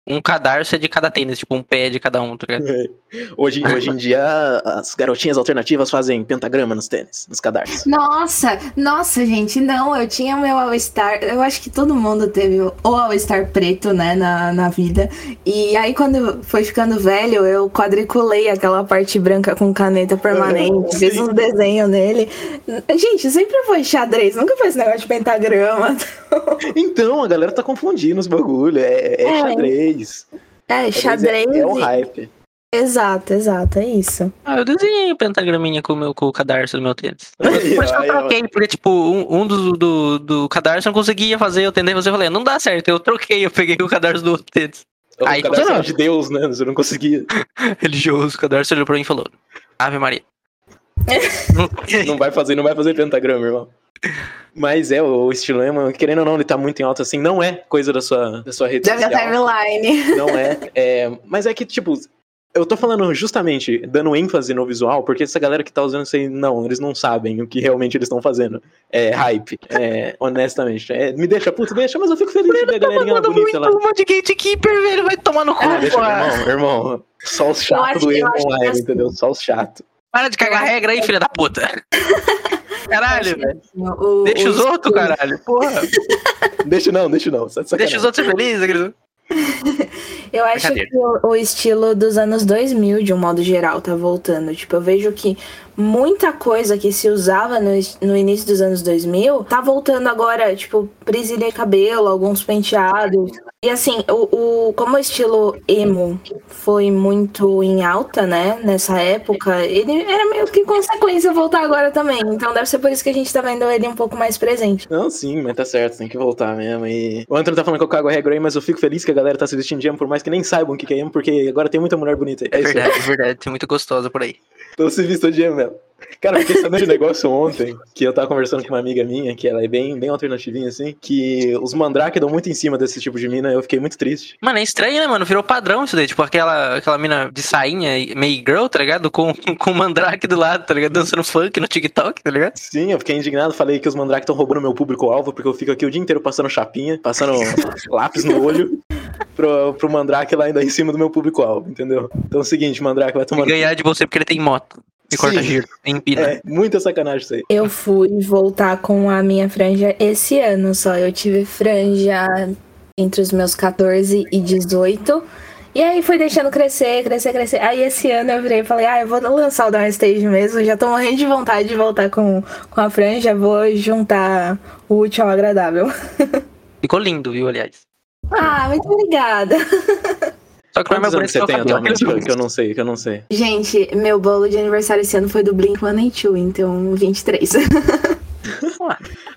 um cadarço é de cada tênis, tipo um pé de cada um, tá ligado? Hoje, hoje em dia, as garotinhas alternativas fazem pentagrama nos tênis, nos cadarços. Nossa, nossa, gente, não, eu tinha meu All-Star, eu acho que todo mundo teve o All-Star preto, né, na, na vida. E aí, quando foi ficando velho, eu quadriculei aquela parte branca com caneta permanente, fiz Sim. uns desenhos nele. Gente, sempre foi xadrez, nunca foi esse negócio de pentagrama. [LAUGHS] Então, a galera tá confundindo os bagulho. É, é É. xadrez. É, xadrez. É, é o e- hype. Exato, exato, é isso. Ah, eu desenhei o pentagraminha com o, meu, com o cadarço do meu tênis. [LAUGHS] Por Aí, isso que eu aí, ó. troquei, porque, tipo, um, um dos do, do cadarço eu não conseguia fazer, eu tentei fazer, eu falei, não dá certo, eu troquei, eu peguei o cadarço do outro tênis. O Aí, cadarço era de Deus, né? Você não conseguia. [LAUGHS] Religioso, o cadarço olhou pra mim e falou, Ave Maria. [LAUGHS] Não vai fazer, não vai fazer pentagrama, irmão. Mas é, o estilo emo, querendo ou não, ele tá muito em alta, assim, não é coisa da sua, da sua rede Da minha social. timeline. Não é, é. Mas é que, tipo, eu tô falando justamente, dando ênfase no visual, porque essa galera que tá usando isso aí, não, eles não sabem o que realmente eles estão fazendo. É hype, é, honestamente. É, me deixa puto, deixa, mas eu fico feliz de ver a galerinha Mandando bonita muito lá. um monte de gatekeeper, velho, vai tomar no cu, Ah, deixa, irmão, irmão. Só os acho- do que online, assim- entendeu? Só os chatos. Para de cagar regra aí, filha da puta. [LAUGHS] Caralho, velho. O- Deixa o os outros, estilo- caralho. Porra. [LAUGHS] Deixa não, deixa não. Deixa os outros ser felizes, querido. [LAUGHS] Eu acho que o, o estilo dos anos 2000, de um modo geral, tá voltando. Tipo, eu vejo que muita coisa que se usava no, no início dos anos 2000 tá voltando agora, tipo, presilha de cabelo, alguns penteados. E assim, o, o, como o estilo emo foi muito em alta, né, nessa época, ele era meio que consequência voltar agora também. Então deve ser por isso que a gente tá vendo ele um pouco mais presente. Não, sim, mas tá certo, tem que voltar mesmo. E o Antônio tá falando que eu cago a regra aí, mas eu fico feliz que a galera tá se vestindo de emo, por mais que nem saibam o que é emo, porque agora tem muita mulher bonita aí. É, É isso verdade, é verdade. Tem muito gostosa por aí. Tô se visto de emo mesmo. Cara, eu fiquei sabendo de negócio ontem, que eu tava conversando com uma amiga minha, que ela é bem, bem alternativinha, assim, que os mandrake dão muito em cima desse tipo de mina, eu fiquei muito triste. Mano, é estranho, né, mano? Virou padrão isso daí. Tipo, aquela, aquela mina de sainha, meio girl, tá ligado? Com, com o mandrake do lado, tá ligado? Dançando funk no TikTok, tá ligado? Sim, eu fiquei indignado, falei que os mandrake estão roubando meu público-alvo, porque eu fico aqui o dia inteiro passando chapinha, passando [LAUGHS] lápis no olho, pro, pro mandrake lá ainda em cima do meu público-alvo, entendeu? Então é o seguinte, mandrake vai tomar... ganhar de você porque ele tem moto. E corta giro. Empina. É, muita sacanagem isso aí. Eu fui voltar com a minha franja esse ano só. Eu tive franja entre os meus 14 e 18. E aí fui deixando crescer, crescer, crescer. Aí esse ano eu virei e falei, ah, eu vou lançar o Downstage mesmo. Já tô morrendo de vontade de voltar com, com a franja. Vou juntar o útil ao agradável. [LAUGHS] Ficou lindo, viu, aliás. Ah, muito obrigada. [LAUGHS] Só que é Quantos anos você tem eu atualmente? Que eu, que eu não sei, que eu não sei. Gente, meu bolo de aniversário esse ano foi do Blink-182, então 23.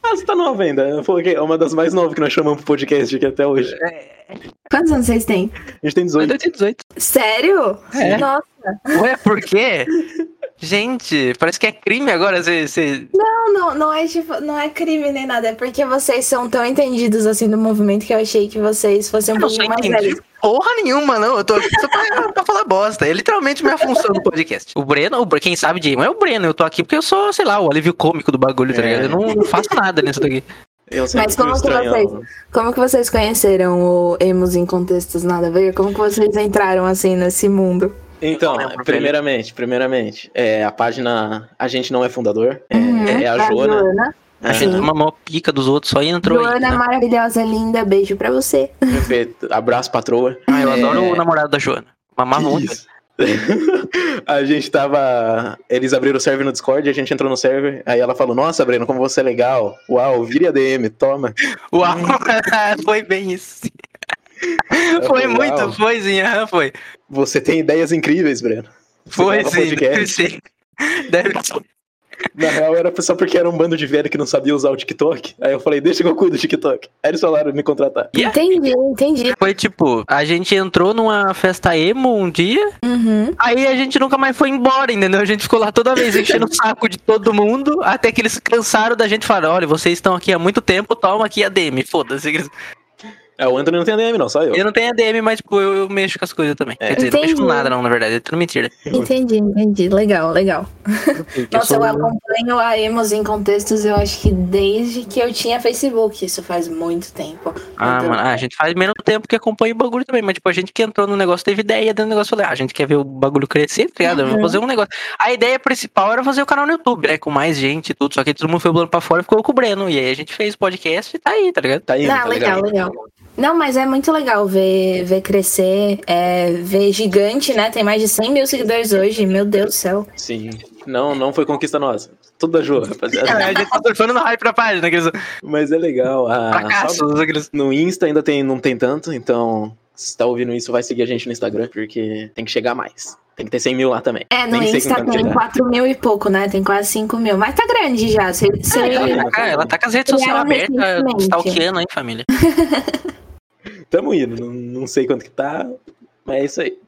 Ah, você tá nova ainda. É uma das mais novas que nós chamamos pro podcast aqui até hoje. Quantos anos vocês têm? A gente tem 18. 2018. Sério? É. Nossa. Ué, por quê? Gente, parece que é crime agora você. você... Não, não, não é tipo, não é crime nem nada, é porque vocês são tão entendidos assim do movimento que eu achei que vocês fossem um Eu pouquinho mais velhos. porra nenhuma, não. Eu tô aqui só pra, [LAUGHS] pra falar bosta. É literalmente minha função no podcast. O Breno, o, quem sabe de é o Breno. Eu tô aqui porque eu sou, sei lá, o alívio cômico do bagulho, tá É. ligado? Eu não, não faço nada nisso daqui. Mas como que vocês- Como que vocês conheceram o Emos em contextos nada a ver? Como que vocês entraram assim nesse mundo? Então, lembro, primeiramente, primeiramente, é, a página A Gente Não É Fundador. É, Uhum, é a da Joana. Joana. A gente Aham, mamou pica dos outros, só entrou aí. Joana né? maravilhosa, linda, beijo pra você. perfeito. Abraço, patroa. Ah, eu É, adoro o namorado da Joana. Mamava muito. [LAUGHS] A gente tava. Eles abriram o server no Discord, a gente entrou no server. Aí ela falou: Nossa, Breno, como você é legal. Uau, vire a DM, toma. Uau, [LAUGHS] foi bem isso. Foi falei, muito, "Uau, foi sim, aham, foi. Você tem ideias incríveis, Breno. Você Foi sim, deve ser. Deve ser. Na real, era só porque era um bando de velho que não sabia usar o TikTok. Aí eu falei, deixa que eu cuido do TikTok. Aí eles falaram me contratar. Yeah. Entendi, entendi. Foi tipo, a gente entrou numa festa emo um dia, Uhum. aí a gente nunca mais foi embora, entendeu? A gente ficou lá toda vez enchendo o [LAUGHS] saco de todo mundo, até que eles cansaram da gente e falaram, olha, vocês estão aqui há muito tempo, toma aqui a DM, foda-se. É, o Anthony não tem ADM, não, só eu. Eu não tenho ADM, mas, tipo, eu, eu mexo com as coisas também. É. Quer dizer, não mexo com Entendi. nada, não, na verdade. É tudo mentira. Entendi, entendi. Legal, legal. Nossa, eu sou- acompanho a Emos em contextos, eu acho que desde que eu tinha Facebook. Isso faz muito tempo. Ah, Então, mano, a gente faz menos tempo que acompanha o bagulho também, mas tipo, a gente que entrou no negócio teve ideia dentro do negócio, falei, ah, a gente quer ver o bagulho crescer, tá ligado? Vamos Uhum. fazer um negócio. A ideia principal era fazer o canal no YouTube, né, com mais gente e tudo, só que todo mundo foi pulando pra fora e ficou com o Breno, e aí a gente fez o podcast e tá aí, tá ligado? Tá indo, Não, tá legal, legal. legal. Não, mas é muito legal ver, ver crescer, é, ver gigante, né? Tem mais de 100 mil seguidores hoje, meu Deus do céu. Sim. Não, não foi conquista nossa. Tudo da Ju, rapaziada. a gente tá surfando no hype da página, aqueles Mas é legal. Aqueles... no Insta ainda tem, não tem tanto, então se tá ouvindo isso, vai seguir a gente no Instagram, porque tem que chegar mais. Tem que ter 100 mil lá também. É, no Nem Insta tá tem chegar. 4 mil e pouco, né? Tem quase 5 mil. Mas tá grande já. Cê, cê- É, Cara, ela tá com as redes Criaram sociais abertas, recentemente. stalkeando aí, família. [LAUGHS] Tamo indo, não, não sei quanto que tá, mas é isso aí.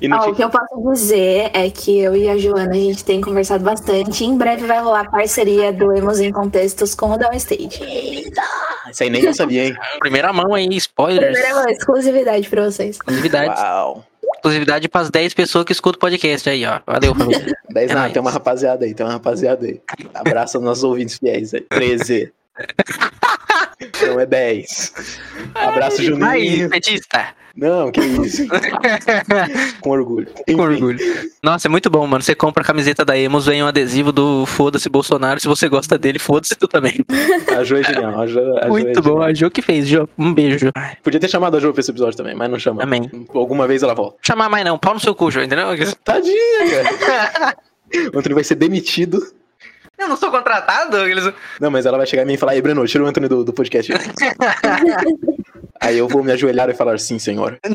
E Ó, o que eu posso dizer é que eu e a Joana, a gente tem conversado bastante. Em breve vai rolar parceria do Emos em Contextos com o Downstage. Isso aí nem eu sabia, hein? Primeira mão aí, spoilers. Primeira vez, exclusividade pra vocês. Exclusividade. Uau. Exclusividade pras 10 pessoas que escutam o podcast aí, ó. Valeu, família. [LAUGHS] 10 É não, nóis. tem uma rapaziada aí, tem uma rapaziada aí. Abraço aos nossos ouvintes fiéis aí. 13. [LAUGHS] Não é 10. Abraço, Aí, Juninho. petista. Não, que isso. [LAUGHS] Com orgulho. Com Enfim, orgulho. Nossa, é muito bom, mano. Você compra a camiseta da Emos, vem um adesivo do Foda-se Bolsonaro. Se você gosta dele, foda-se tu também. A Jo é genial. A Jo, a Jo é muito bom. genial. A Jo que fez, Jo. Um beijo. Ai, Podia ter chamado a Jo pra esse episódio também, mas não chamou. Amém. Alguma vez ela volta. Chamar mais não. Pau no seu cu, Jo, entendeu? Tadinha, cara. [LAUGHS] O Anthony vai ser demitido. Eu não sou contratado? Aqueles... Não, mas ela vai chegar em mim e falar, ei, Breno, tira o Anthony do, do podcast. [LAUGHS] Aí eu vou me ajoelhar e falar, sim, senhor. [LAUGHS]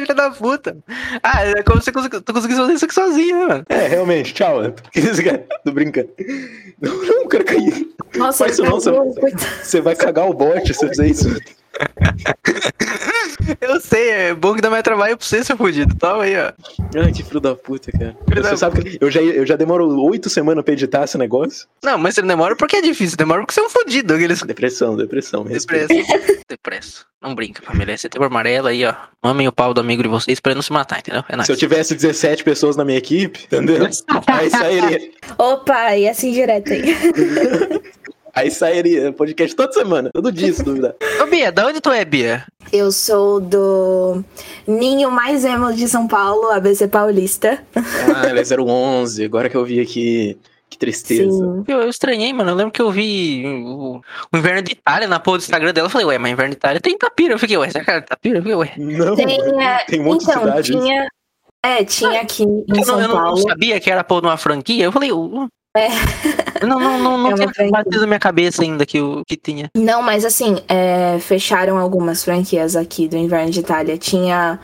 Filha da puta. Ah, é como se tu conseguisse fazer isso aqui sozinho, né, mano? É, realmente, tchau, [LAUGHS] cara, tô brincando. Não, não, quero cair. Nossa, Faz isso não, você-. Você vai cagar o bot se eu fizer isso. [LAUGHS] Eu sei, é bom que dá mais trabalho pra você, seu fudido. Toma aí, ó. Ai, que filho da puta, cara. Filho Você sabe que eu já, eu já demoro oito semanas pra editar esse negócio? Não, mas você não demora porque é difícil. Demora porque você é um fudido. Aqueles... Depressão, depressão. respeita. Depresso. Não brinca, família. Setembro amarelo aí, ó. Mamem o pau do amigo de vocês pra ele não se matar, entendeu? É nóis. Se eu tivesse 17 pessoas na minha equipe, entendeu? [LAUGHS] Aí sairia. Opa, e assim direto aí. [LAUGHS] Aí sairia podcast toda semana, todo dia, se duvidar. [LAUGHS] Ô, Bia, da onde tu é, Bia? Eu sou do Ninho Mais Emo de São Paulo, ABC Paulista. Ah, ela é 011, agora que eu vi aqui. Que tristeza. Sim. Eu, eu estranhei, mano. Eu lembro que eu vi o, o Inverno de Itália na porra do Instagram dela. Eu falei, ué, mas Inverno de Itália tem Itapira. Eu fiquei, ué, será que era Itapira? Eu fiquei, ué. Não, Tem, é, tem um monte de então, cidade. isso. tinha. É, tinha aqui em Eu não, São eu não- Paulo. sabia que era de uma franquia. Eu falei, uh, É. Não, não, não, não É tinha batido na minha cabeça ainda que, o, que tinha. Não, mas assim, é, fecharam algumas franquias aqui do Inverno de Itália. Tinha.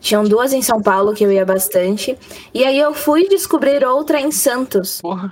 Tinham duas em São Paulo que eu ia bastante. E aí eu fui descobrir outra em Santos. Porra.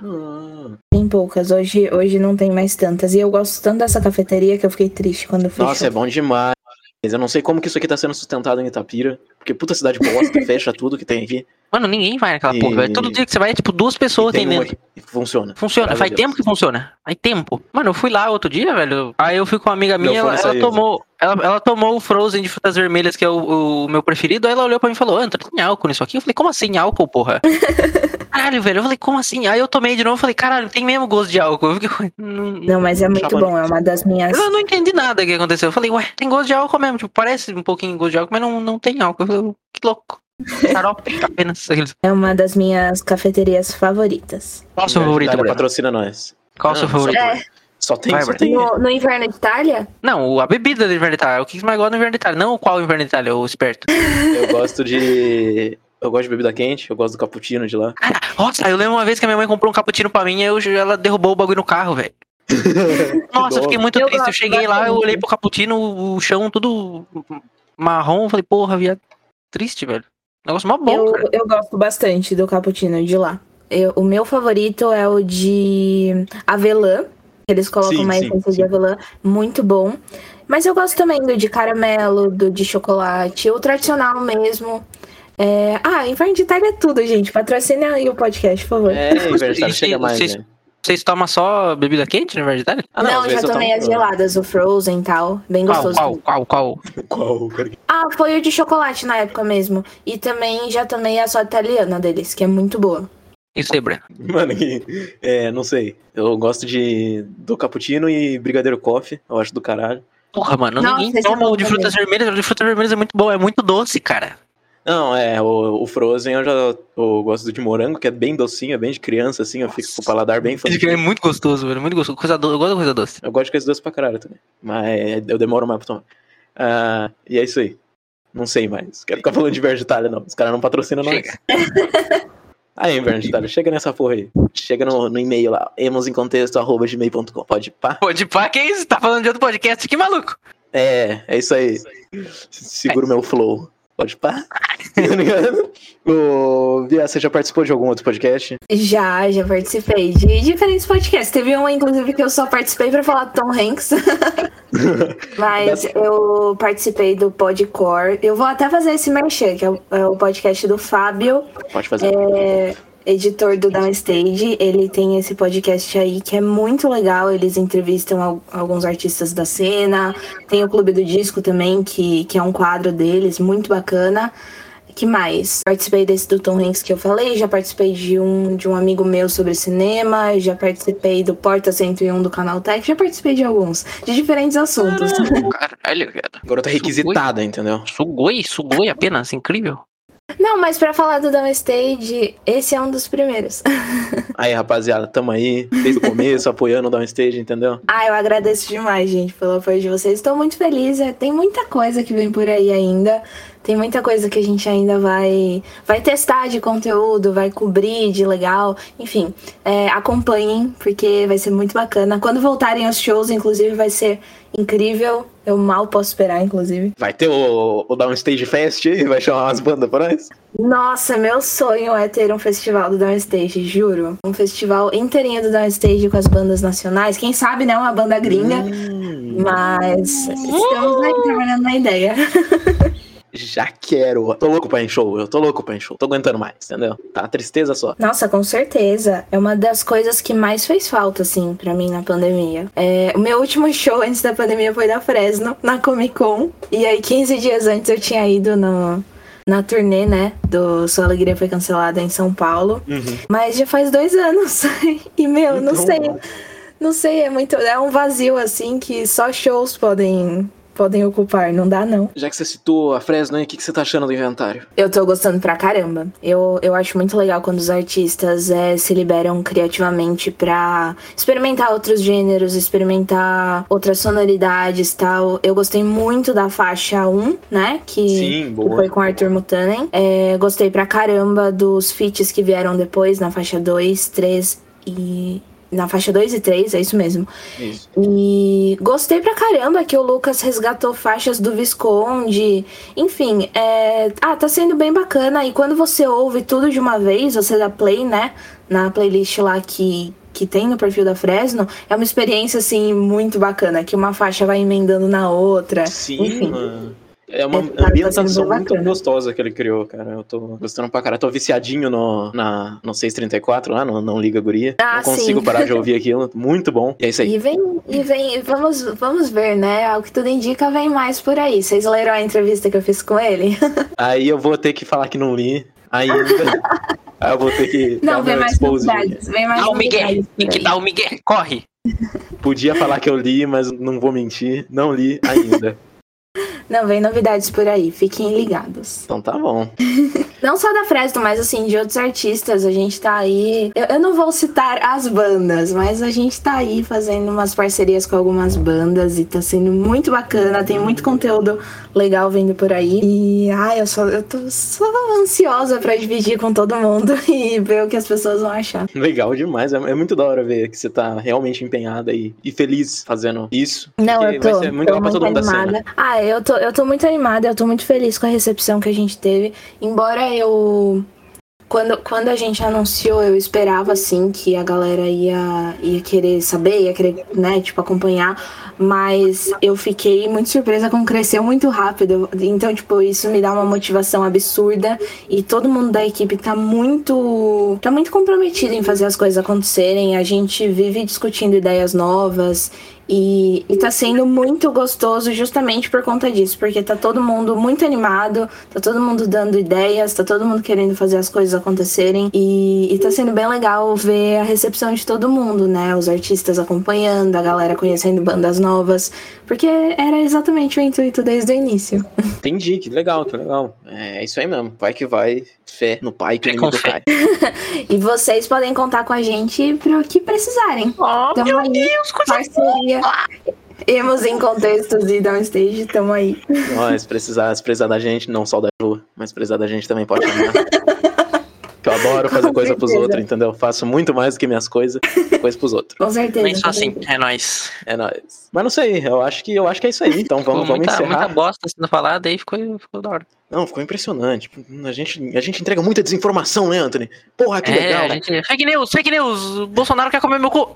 Tem poucas, hoje, hoje não tem mais tantas. E eu gosto tanto dessa cafeteria que eu fiquei triste quando fechou. Nossa, é bom demais. Eu não sei como que isso aqui tá sendo sustentado em Itapira. Porque puta cidade bosta, [LAUGHS] fecha tudo que tem aqui. Mano, ninguém vai naquela E- porra, velho. Todo dia que você vai, é tipo duas pessoas E tem uma funciona. Funciona, Graças faz tempo que funciona. Faz tempo. Mano, eu fui lá outro dia, velho. Aí eu fui com uma amiga minha, ela, ela tomou. Ela, ela tomou o Frozen de frutas vermelhas, que é o, o meu preferido. Aí ela olhou pra mim e falou: Antônio, tem álcool nisso aqui? Eu falei, como assim álcool, porra? [LAUGHS] Caralho, velho. Eu falei, como assim? Aí eu tomei de novo e falei, caralho, tem mesmo gosto de álcool. Eu fiquei, não, Não, mas é muito bom, é uma das minhas. eu não entendi nada que aconteceu. Eu falei, ué, tem gosto de álcool mesmo. Tipo, parece um pouquinho gosto de álcool, mas não, não tem álcool. Eu falei, que louco. [LAUGHS] Xarope, apenas. É uma das minhas cafeterias favoritas. Qual o seu favorito, Itália Breno? patrocina nós. Qual o seu favorito? É. Só tem, Vai, só tem. No, no Inverno de Itália? Não, a bebida do Inverno de Itália. O que mais gosta do Inverno de Itália? Não o qual Inverno de Itália, o esperto. Eu gosto de. Eu gosto de bebida quente, eu gosto do cappuccino de lá. Cara, nossa, eu lembro uma vez que a minha mãe comprou um cappuccino pra mim e eu, ela derrubou o bagulho no carro, velho. [LAUGHS] Nossa, eu fiquei muito Eu triste. Eu cheguei lá, eu olhei pro cappuccino, o chão tudo marrom. Eu falei, porra, viado. Triste, velho. Negócio mó bom, eu, cara. eu gosto bastante do cappuccino de lá. Eu- o meu favorito é o de avelã. Eles colocam Sim, sim, essência de avelã, muito bom. Mas eu gosto também do de caramelo, do de chocolate, o tradicional mesmo. É... Ah, Inverno de Itália é tudo, gente. Patrocina aí o podcast, por favor. É, Inverno E- chega mais, vocês- né? Vocês tomam só bebida quente, na verdade? Ah, não, vezes já eu tomei tomo- as geladas, o Frozen e tal. Bem Qual, gostoso. qual, qual, qual? Qual? Ah, foi o de chocolate na época mesmo. E também já tomei a só italiana deles, que é muito boa. Isso aí, Breno. Mano, é, não sei. Eu gosto de do cappuccino e brigadeiro coffee. Eu acho do caralho. Porra, mano, Nossa, ninguém é toma o de frutas vermelhas. O de frutas vermelhas é muito bom, é muito doce, cara. Não, é, o, o Frozen eu já eu gosto de morango, que é bem docinho, é bem de criança, assim, eu fico com o paladar bem infantil. é muito gostoso, velho. Muito gostoso. Coisa do... Eu gosto de coisa doce. Eu gosto de coisa doce pra caralho também. Mas eu demoro mais pra tomar. Ah, e é isso aí. Não sei mais. Quero ficar falando de Inverno de Itália, não. Os caras não patrocinam nós. Chega. [LAUGHS] Aí, Inverno de chega nessa porra aí. Chega no, no e-mail lá, emosemcontexto.gmail.com. Pode pá? Pô, de pá, que isso? Tá falando de outro podcast? Que maluco. É, é isso aí. Segura o meu flow. Pode pá? [LAUGHS] Tá? Ô, Bia, você já participou de algum outro podcast? Já, já participei de diferentes podcasts. Teve um, inclusive, que eu só participei pra falar do Tom Hanks. [LAUGHS] Mas eu participei do Podcore. Eu vou até fazer esse merchan, que é o, é o podcast do Fábio, Pode fazer. é, editor do Downstage. Ele tem esse podcast aí que é muito legal. Eles entrevistam al- alguns artistas da cena. Tem o Clube do Disco também, que, que é um quadro deles, muito bacana. que mais? Participei desse do Tom Hanks que eu falei, já participei de um, de um amigo meu sobre cinema, já participei do Porta 101 do Canal Tech, já participei de alguns, de diferentes assuntos. Caralho, cara. Agora tá requisitada, entendeu? Sugoi, sugoi apenas, incrível. Não, mas pra falar do Downstage, esse é um dos primeiros. [LAUGHS] Aí, rapaziada, tamo aí, desde o começo, apoiando o Downstage, entendeu? Ah, eu agradeço demais, gente, pelo apoio de vocês. Estou muito feliz. é, Tem muita coisa que vem por aí ainda. Tem muita coisa que a gente ainda vai, vai testar de conteúdo, vai cobrir de legal. Enfim, é, acompanhem, porque vai ser muito bacana. Quando voltarem os shows, inclusive, vai ser incrível. Eu mal posso esperar, inclusive. Vai ter o, o Downstage Fest aí, vai chamar umas bandas pra nós? Nossa, meu sonho é ter um festival do Downstage, juro. Um festival inteirinho do Downstage com as bandas nacionais. Quem sabe, né? Uma banda gringa. Hum, Mas estamos aí trabalhando na ideia. [LAUGHS] já quero. Tô louco pra ir em show, eu tô louco pra ir em show. Tô aguentando mais, entendeu? Tá tristeza só. Nossa, com certeza. É uma das coisas que mais fez falta, assim, pra mim na pandemia. É, o meu último [LAUGHS] show antes da pandemia foi da Fresno, na Comic Con. E aí, 15 dias antes, eu tinha ido no, na turnê, né? Do Sua Alegria Foi Cancelada em São Paulo. Mas já faz dois anos. [LAUGHS] e, meu, não Então, sei. Não sei, é muito. É um vazio, assim, que só shows podem. Podem ocupar, não dá não. Já que você citou a Fresno o que, que você tá achando do inventário? Eu tô gostando pra caramba. Eu, eu acho muito legal quando os artistas é, se liberam criativamente pra experimentar outros gêneros, experimentar outras sonoridades e tal. Eu gostei muito da faixa 1, né? Que, Sim, que boa. foi com Arthur Mutanen. É, gostei pra caramba dos feats que vieram depois, na faixa 2, 3 e. Na faixa 2 e 3, é isso mesmo. Isso. E gostei pra caramba que o Lucas resgatou faixas do Visconde. Enfim, é... ah, tá sendo bem bacana. E quando você ouve tudo de uma vez, você dá play, né? Na playlist lá que, que tem no perfil da Fresno, é uma experiência, assim, muito bacana. Que uma faixa vai emendando na outra. Sim, Enfim. mano. É uma É, tá ambientação muito bacana. gostosa que ele criou, cara. Eu tô gostando pra caralho. Tô viciadinho no, na, no 634 lá, no Não Liga Guria. Ah, Não consigo sim. parar de ouvir aquilo. Muito bom. E é isso aí. E vem, e vem, vamos, vamos ver, né? Ao que tudo indica, vem mais por aí. Vocês leram a entrevista que eu fiz com ele? [LAUGHS] Aí eu vou ter que falar que não li ainda. [LAUGHS] aí eu vou ter que. dar Não, o vem mais novidades. Vem mais Dá o Miguel. Tem que dar o Miguel. Corre. Podia falar que eu li, mas não vou mentir. Não li ainda. [LAUGHS] Não, vem novidades por aí, fiquem ligados. então tá bom. [LAUGHS] Não só da Fresno, mas assim, de outros artistas. A gente tá aí. Eu, eu não vou citar as bandas, mas a gente tá aí fazendo umas parcerias com algumas bandas e tá sendo muito bacana. Tem muito conteúdo legal vindo por aí. E ai, eu só eu tô só ansiosa pra dividir com todo mundo [LAUGHS] e ver o que as pessoas vão achar. Legal demais. É, é muito da hora ver que você tá realmente empenhada e, e feliz fazendo isso. Não, eu tô, vai ser muito tô legal pra todo mundo animada. Ah, eu tô, eu tô muito animada, eu tô muito feliz com a recepção que a gente teve. Embora eu quando, quando a gente anunciou, eu esperava assim que a galera ia, ia querer saber, ia querer, né, tipo, acompanhar. Mas eu fiquei muito surpresa com cresceu muito rápido. Então, tipo, isso me dá uma motivação absurda. E todo mundo da equipe tá muito. tá muito comprometido em fazer as coisas acontecerem. A gente vive discutindo ideias novas. E, e tá sendo muito gostoso justamente por conta disso, porque tá todo mundo muito animado, tá todo mundo dando ideias, tá todo mundo querendo fazer as coisas acontecerem. E, e tá sendo bem legal ver a recepção de todo mundo, né? Os artistas acompanhando, a galera conhecendo bandas novas, porque era exatamente o intuito desde o início. Entendi, que legal, que legal. É isso aí mesmo. Vai que vai, fé no pai que o cai. [LAUGHS] E vocês podem contar com a gente pro que precisarem. Oh, Tamo aí, parceria. Emos em contextos e downstage, tamo aí. Ó, se precisar, se precisar da gente, não só da Ju, mas se precisar da gente também pode chamar. [LAUGHS] Que eu adoro fazer Com coisa pros certeza. outros, entendeu? Eu faço muito mais do que minhas coisas, coisa pros outros. Com certeza. Sou com assim, é nóis. É nóis. Mas não sei, eu acho que eu acho que é isso aí. Então vamos, vamos muita, encerrar. muita bosta sendo falada, aí ficou, ficou da hora. Não, ficou impressionante. A gente, a gente entrega muita desinformação, né, Anthony? Porra, que é, legal. a gente... Fake news, fake news! O Bolsonaro quer comer meu cu!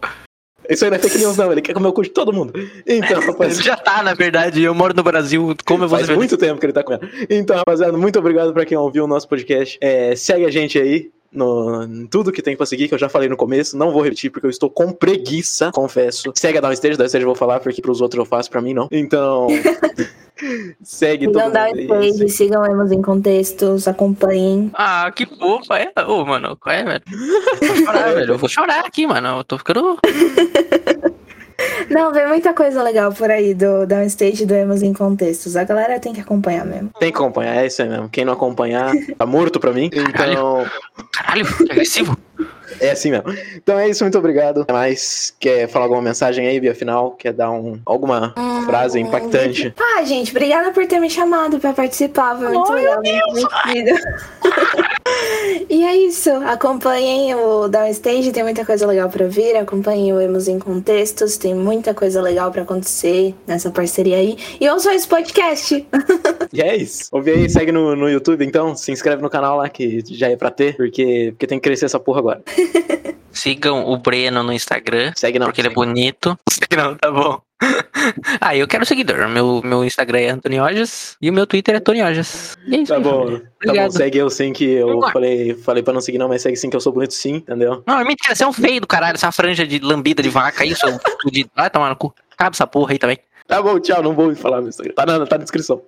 Isso aí não é fake news, não. Ele quer comer o cu de todo mundo. Então, [LAUGHS] rapaz. Já tá, na verdade, eu moro no Brasil, como eu vou Faz muito tempo que ele tá comendo. Então, rapaziada, muito obrigado pra quem ouviu o nosso podcast. É, segue a gente aí no, em tudo que tem pra seguir, que eu já falei no começo. Não vou repetir, porque eu estou com preguiça, confesso. Segue a Downstage, Downstage eu vou falar, porque pros outros eu faço, pra mim não. Então, [LAUGHS] segue todo Não dá stage, sigam Emos em contextos, acompanhem. Ah, que fofa, é? Ô, mano, qual é, velho? Vou chorar, [LAUGHS] velho. Eu vou chorar aqui, mano. Eu tô ficando. [LAUGHS] Não, vem muita coisa legal por aí do downstage do Emos em contextos. A galera tem que acompanhar mesmo. Tem que acompanhar, é isso aí mesmo. Quem não acompanhar, tá morto pra mim. Então, Caralho, que agressivo. é assim mesmo. Então é isso, muito obrigado. Até mais, quer falar alguma mensagem aí, via final? Quer dar um, alguma frase impactante? Ah, gente, obrigada por ter me chamado pra participar. Foi muito legal. muito divertido. [LAUGHS] [LAUGHS] e é isso. Acompanhem o Downstage, tem muita coisa legal pra vir. Acompanhem o Emos em Contextos, tem muita coisa legal pra acontecer nessa parceria aí. E ouçam esse podcast. [LAUGHS] E é isso. Ouve aí, segue no, no YouTube então. Se inscreve no canal lá, que já é pra ter, porque, porque tem que crescer essa porra agora. Sigam o Breno no Instagram, Segue não. porque ele é bonito. [LAUGHS] Segue não, tá bom. Ah, eu quero seguidor. Meu, meu Instagram é Antônio Ojas e o meu Twitter é Tony Ojas. E é isso Tá aí, bom, família. tá bom, segue eu sim, que eu falei, falei pra não seguir não, mas segue sim que eu sou bonito sim, entendeu? Não, é mentira, você é um feio do caralho, essa franja de lambida de vaca aí, seu [LAUGHS] fudido. Vai tomar no cu. Acaba essa porra aí também. Tá bom, tchau, não vou falar no Instagram. Tá na, tá na descrição.